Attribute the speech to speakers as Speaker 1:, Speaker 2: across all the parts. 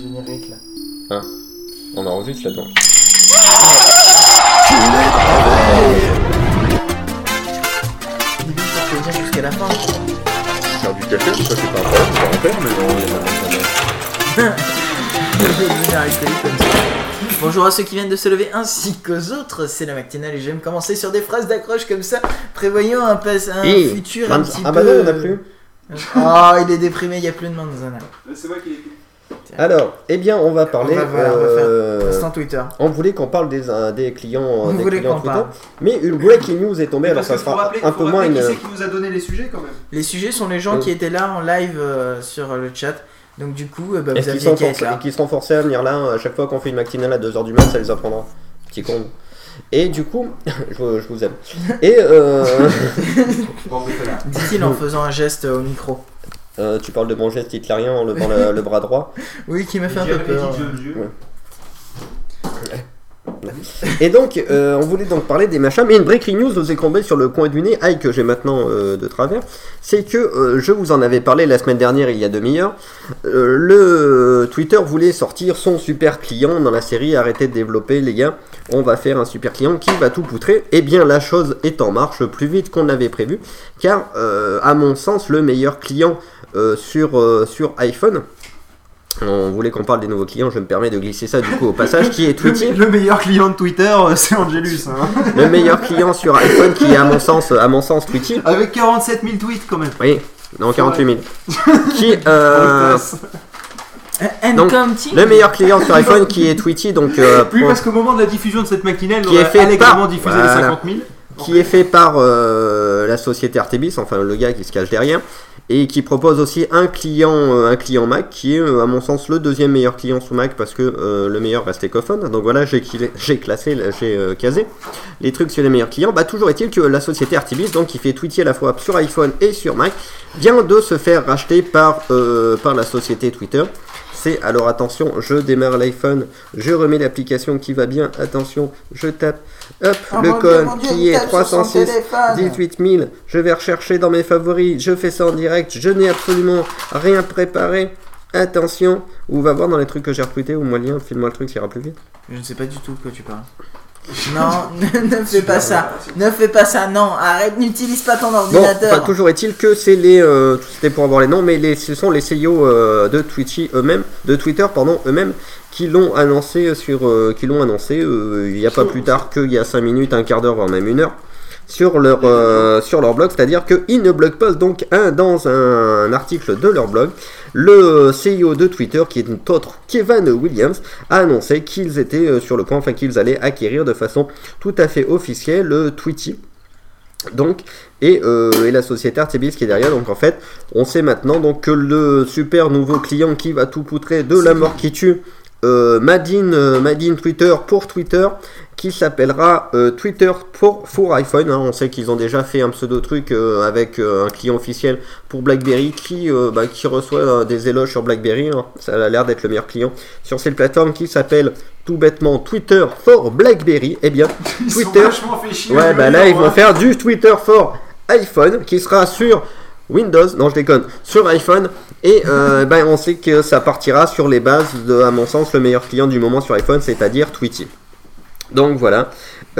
Speaker 1: générique là.
Speaker 2: Hein On enregistre là donc.
Speaker 1: Jusqu'à la fin.
Speaker 2: Faire du café, ça c'est pas un problème, en faire, mais non, il y a
Speaker 1: comme ça. Bonjour à ceux qui viennent de se lever ainsi qu'aux autres, c'est la matinale et j'aime commencer sur des phrases d'accroche comme ça, prévoyant un, pas- un
Speaker 2: Eh,
Speaker 1: futur un petit
Speaker 2: Ah
Speaker 1: peu.
Speaker 2: bah non, on a plus.
Speaker 1: Oh, il est déprimé, il y a plus de monde dans un an.
Speaker 3: C'est moi qui l'ai fait.
Speaker 2: Alors, eh bien, on va parler.
Speaker 1: On va voir, on va faire
Speaker 2: euh,
Speaker 1: Instant Twitter.
Speaker 2: on voulait qu'on parle des, euh, des clients,
Speaker 1: On
Speaker 2: des
Speaker 1: voulait
Speaker 2: clients Twitter,
Speaker 1: parle.
Speaker 2: mais une breaking news est tombée, alors ça sera
Speaker 3: rappeler,
Speaker 2: un peu moins une.
Speaker 3: qui c'est qui nous a donné les sujets quand même.
Speaker 1: Les sujets sont les gens qui étaient là en live euh, sur le chat. Donc du coup, euh, bah, vous aviez être là.
Speaker 2: qui seront forcés à venir là à chaque fois qu'on fait une matinale à 2h du mat, ça les apprendra. Petit con. Et du coup, je, je vous aime. Et euh.
Speaker 1: Dit-il en faisant un geste au micro.
Speaker 2: Euh, tu parles de mon geste hitlérien en levant le, le bras droit.
Speaker 1: Oui, qui m'a fait un peu peur.
Speaker 2: Ouais. Et donc, euh, on voulait donc parler des machins, mais une breaking news nous est tombée sur le coin du nez, aïe que j'ai maintenant euh, de travers, c'est que euh, je vous en avais parlé la semaine dernière, il y a demi-heure, euh, le Twitter voulait sortir son super client dans la série Arrêtez de développer les gars, on va faire un super client qui va tout poutrer. Eh bien, la chose est en marche plus vite qu'on l'avait prévu, car euh, à mon sens, le meilleur client sur, euh, sur iPhone, on voulait qu'on parle des nouveaux clients, je me permets de glisser ça du coup au passage, qui est Tweety.
Speaker 3: Le, le meilleur client de Twitter, euh, c'est Angelus. Hein.
Speaker 2: Le meilleur client sur iPhone qui est à mon sens, à mon sens Tweety.
Speaker 3: Avec 47 000 tweets quand même.
Speaker 2: Oui, non 48 000. Qui euh, Donc, le meilleur client sur iPhone qui est Tweety, donc euh, pour-
Speaker 3: parce qu'au moment de la diffusion de cette maquinelle,
Speaker 2: Qui
Speaker 3: on
Speaker 2: est
Speaker 3: a
Speaker 2: fait
Speaker 3: allègrement
Speaker 2: par-
Speaker 3: diffusé
Speaker 2: Voilà.
Speaker 3: les 50 000.
Speaker 2: Qui est fait par euh, la société Artebis, enfin le gars qui se cache derrière, et qui propose aussi un client, euh, un client Mac qui est euh, à mon sens le deuxième meilleur client sous Mac parce que le meilleur reste Ecophone. Donc voilà, j'ai classé, j'ai casé les trucs sur les meilleurs clients. Bah toujours est-il que la société Artebis, donc qui fait Tweety à la fois sur iPhone et sur Mac, vient de se faire racheter par par la société Twitter. C'est alors attention, je démarre l'iPhone, je remets l'application qui va bien. Attention, je tape, hop,
Speaker 1: Oh
Speaker 2: le code
Speaker 1: Dieu,
Speaker 2: qui est
Speaker 1: tape sur son
Speaker 2: 306
Speaker 1: téléphone.
Speaker 2: 18 000. Je vais rechercher dans mes favoris. Je fais ça en direct. Je n'ai absolument rien préparé. Attention, ou va voir dans les trucs que j'ai retweetés ou moi le lien, file-moi le truc, ça ira plus vite.
Speaker 1: Je ne sais pas du tout de quoi tu parles. Non, ne, ne fais pas ça. Ne fais pas ça, non. Arrête, n'utilise pas ton
Speaker 2: Bon,
Speaker 1: ordinateur.
Speaker 2: enfin, toujours est-il que c'est les, euh, c'était pour avoir les noms, mais les, ce sont les CEO euh, de Twitchy eux-mêmes, de Twitter pardon eux-mêmes, qui l'ont annoncé sur, euh, qui l'ont annoncé euh, il n'y a pas plus tard qu'il y a 5 minutes, un quart d'heure, voire même une heure. Sur leur, euh, sur leur blog, c'est-à-dire qu'ils ne blog postent donc un, dans un article de leur blog. Le CEO de Twitter, qui est une autre Kevin Williams, a annoncé qu'ils étaient euh, sur le point, enfin qu'ils allaient acquérir de façon tout à fait officielle le Tweety. Donc, et, euh, et la société Artebis qui est derrière. Donc en fait, on sait maintenant donc que le super nouveau client qui va tout poutrer de la mort qui tue, euh, Madine, euh, Madine Twitter pour Twitter, qui s'appellera euh, Twitter pour, pour iPhone. hein. On sait qu'ils ont déjà fait un pseudo truc euh, avec un client officiel pour BlackBerry qui, bah, qui reçoit des éloges sur BlackBerry. hein. Ça a l'air d'être le meilleur client sur cette plateforme qui s'appelle tout bêtement Twitter for BlackBerry. Eh bien,
Speaker 3: Ils
Speaker 2: Twitter.
Speaker 3: fait chier.
Speaker 2: Ouais, bah là, ils vont
Speaker 3: vrai.
Speaker 2: faire du Twitter for iPhone qui sera sur Windows, non, je déconne, sur iPhone. Et euh, ben, on sait que ça partira sur les bases de, à mon sens, le meilleur client du moment sur iPhone, c'est-à-dire Tweety. Donc voilà.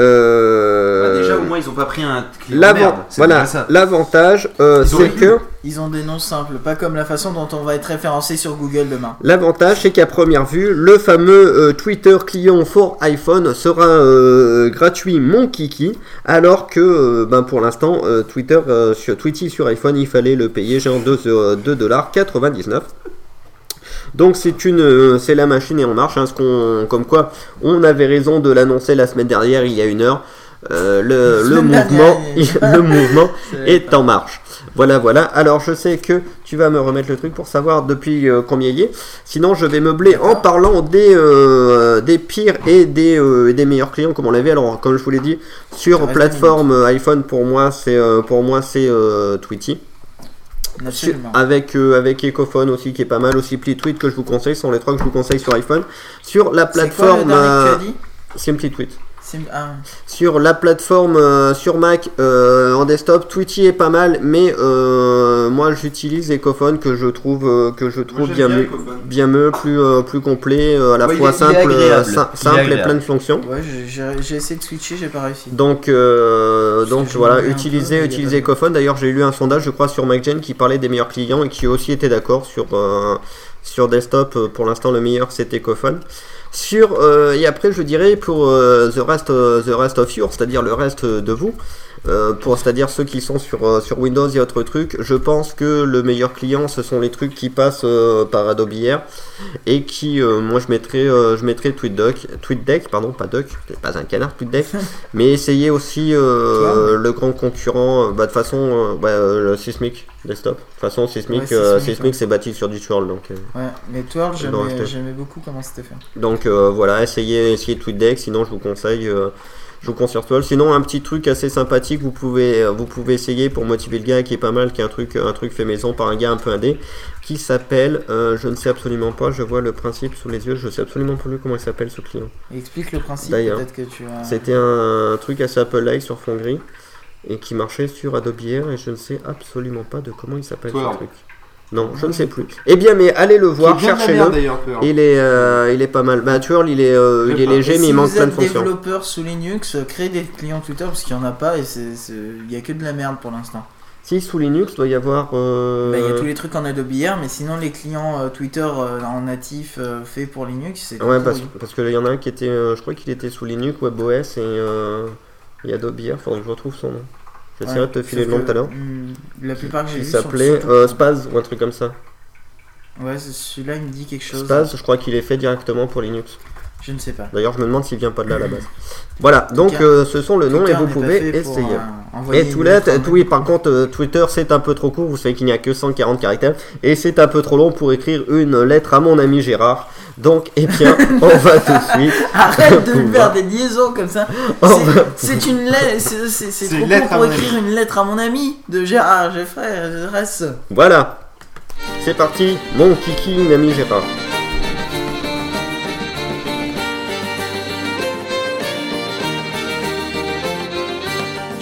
Speaker 2: Euh,
Speaker 3: Bah, déjà, au moins, ils ont pas pris un client de
Speaker 2: l'avant-
Speaker 3: merde. C'est
Speaker 2: voilà, l'avantage, euh, c'est que
Speaker 1: Ils ont des noms simples, pas comme la façon dont on va être référencé sur Google demain.
Speaker 2: L'avantage, c'est qu'à première vue, le fameux euh, Twitter client for iPhone sera euh, gratuit mon kiki, alors que euh, ben, pour l'instant, euh, Twitter euh, sur Tweety sur iPhone, il fallait le payer genre 2,99$. Donc c'est une, euh, c'est la machine est en marche, hein, ce qu'on, comme quoi on avait raison de l'annoncer la semaine dernière, il y a une heure. Euh, le, le mouvement, le mouvement est en marche. Voilà, voilà. Alors je sais que tu vas me remettre le truc pour savoir depuis euh, combien il y est. Sinon, je vais meubler en parlant des, euh, des pires et des, euh, et des meilleurs clients comme on l'avait. Alors, comme je vous l'ai dit, sur plateforme iPhone, pour moi, c'est euh, pour moi c'est euh. Sur-
Speaker 1: Absolument.
Speaker 2: avec euh, avec Ecophone aussi qui est pas mal aussi Tweet que je vous conseille ce sont les trois que je vous conseille sur iPhone. Sur la
Speaker 1: quoi le
Speaker 2: plateforme
Speaker 1: dernier que tu
Speaker 2: euh,
Speaker 1: as dit?
Speaker 2: Simply Tweet
Speaker 1: Ah.
Speaker 2: Sur la plateforme euh, sur Mac euh, en desktop, Twitchy est pas mal, mais euh, moi j'utilise Ecophone que je trouve que je trouve bien, mieux, bien mieux, plus plus complet, à la fois simple, simple et plein de fonctions.
Speaker 1: Ouais, j'ai essayé de switcher, j'ai pas réussi.
Speaker 2: Donc donc voilà, utiliser utiliser Ecophone. D'ailleurs, j'ai lu un sondage, je crois, sur MacGen qui parlait des meilleurs clients et qui aussi était d'accord sur sur desktop. Pour l'instant, le meilleur c'est Ecophone. Sur, euh, et après, je dirais pour euh, the, rest, euh, the rest of you, c'est-à-dire le reste de vous, pour c'est-à-dire ceux qui sont sur, sur Windows et autres trucs, je pense que le meilleur client, ce sont les trucs qui passent par Adobe Air et qui, moi, je mettrais, je mettrais TweetDeck, TweetDeck, pardon, pas Duck, pas un canard, TweetDeck, mais essayez aussi le grand concurrent, bah, de façon, le Sysmic desktop. De toute façon, Sysmic, Sysmic, c'est bâti sur du Twirl. Donc,
Speaker 1: ouais, mais Twirl, j'aimais beaucoup comment c'était fait.
Speaker 2: Donc voilà, essayez, essayez TweetDeck, sinon je vous conseille je vous conseille Twirl. Sinon, un petit truc assez sympathique, vous pouvez, vous pouvez essayer pour motiver le gars qui est pas mal, qui est un truc, un truc fait maison par un gars un peu indé, qui s'appelle, je ne sais absolument pas, je vois le principe sous les yeux, je sais absolument plus comment il s'appelle ce client.
Speaker 1: Explique le principe, peut-être que tu as...
Speaker 2: C'était un, truc assez Apple-like sur fond gris et qui marchait sur Adobe Air et je ne sais absolument pas de comment il s'appelle ce truc. Non, je ne sais plus. Eh bien, mais allez le voir, cherchez-le. Il est, euh, il est pas mal. Bah, Twirl, il est, euh, il est léger, mais il manque plein de fonctions. Si
Speaker 1: vous êtes développeur sous Linux, créez des clients Twitter parce qu'il n'y en a pas et il n'y a que de la merde pour l'instant.
Speaker 2: Si, sous Linux, doit y avoir. Euh,
Speaker 1: bah, il y a tous les trucs en Adobe Air, mais sinon, les clients Twitter en natif faits pour Linux, c'est.
Speaker 2: Ouais, parce, parce qu'il y en a un qui était. je crois qu'il était sous Linux, WebOS et, et Adobe Air. Faudrait que je retrouve son nom. J'essaierai de te filer le nom tout à l'heure.
Speaker 1: Hmm, la plupart que j'ai
Speaker 2: vu. Il s'appelait euh, Spaz ou un truc comme ça.
Speaker 1: Ouais, celui-là il me dit quelque chose.
Speaker 2: Spaz, je crois qu'il est fait directement pour Linux.
Speaker 1: Je ne sais pas.
Speaker 2: D'ailleurs, je me demande s'il vient pas de là à la base. Voilà, donc euh, ce sont le nom et vous pouvez essayer. Euh, et tout oui, par contre, Twitter c'est un peu trop court, vous savez qu'il n'y a que 140 caractères, et c'est un peu trop long pour écrire une lettre à mon ami Gérard. Donc, eh bien, on va tout de suite.
Speaker 1: Arrête de faire des liaisons comme ça. C'est une lettre. C'est trop court pour écrire une lettre à mon ami de Gérard Geffrey. Reste.
Speaker 2: Voilà. C'est parti, mon kiki, ami Gérard.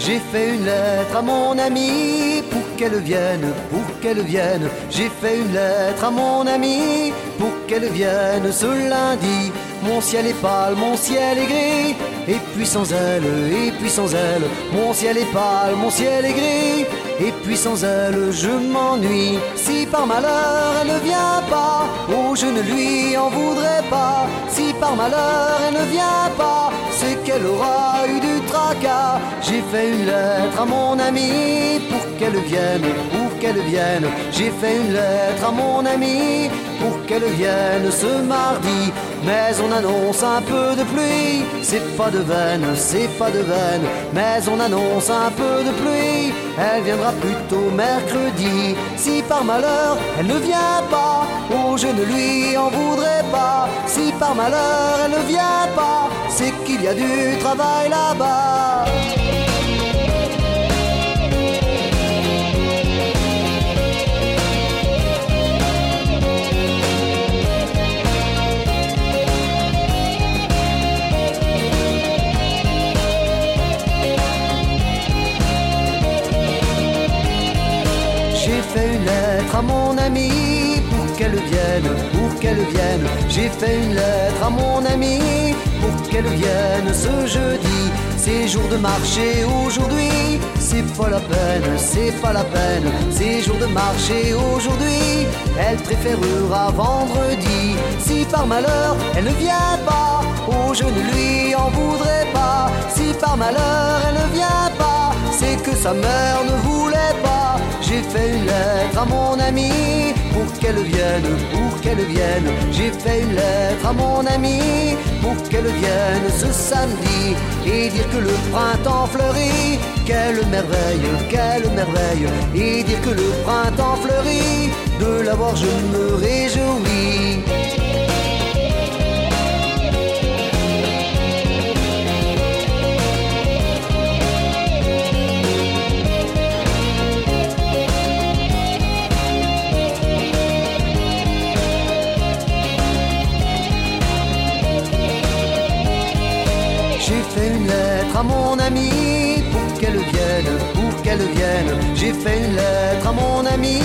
Speaker 4: J'ai fait une lettre à mon ami pour qu'elle vienne, pour qu'elle vienne. J'ai fait une lettre à mon ami pour qu'elle vienne ce lundi. Mon ciel est pâle, mon ciel est gris, et puis sans elle, et puis sans elle. Mon ciel est pâle, mon ciel est gris, et puis sans elle, je m'ennuie. Si par malheur elle ne vient pas, oh je ne lui en voudrais pas. Si par malheur elle ne vient pas, c'est qu'elle aura eu du tracas. J'ai fait une lettre à mon ami pour qu'elle vienne, pour qu'elle vienne. J'ai fait une lettre à mon ami pour qu'elle vienne ce mardi. Mais on annonce un peu de pluie, c'est pas de veine, c'est pas de veine. Mais on annonce un peu de pluie, elle viendra plutôt mercredi. Si par malheur elle ne vient pas, oh je ne lui en voudrais pas. Si par malheur elle ne vient pas, c'est qu'il y a du travail là-bas. Mon ami pour qu'elle vienne, pour qu'elle vienne. J'ai fait une lettre à mon ami pour qu'elle vienne ce jeudi. C'est jour de marché aujourd'hui, c'est pas la peine, c'est pas la peine. C'est jour de marché aujourd'hui, elle préférera vendredi. Si par malheur elle ne vient pas, oh je ne lui en voudrais pas. Si par malheur elle ne vient pas, c'est que sa mère ne voulait pas. J'ai fait une lettre à mon ami pour qu'elle vienne, pour qu'elle vienne. J'ai fait une lettre à mon ami pour qu'elle vienne ce samedi et dire que le printemps fleurit. Quelle merveille, quelle merveille. Et dire que le printemps fleurit. De l'avoir, je me réjouis. Fait une lettre à mon ami pour qu'elle vienne, pour qu'elle vienne. J'ai fait une lettre à mon ami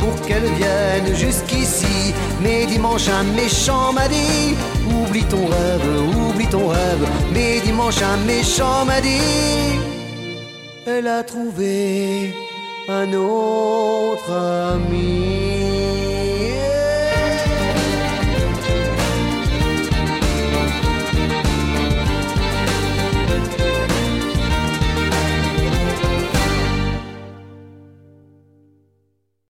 Speaker 4: pour qu'elle vienne jusqu'ici. Mais dimanche un méchant m'a dit Oublie ton rêve, oublie ton rêve. Mais dimanche un méchant m'a dit Elle a trouvé un autre ami.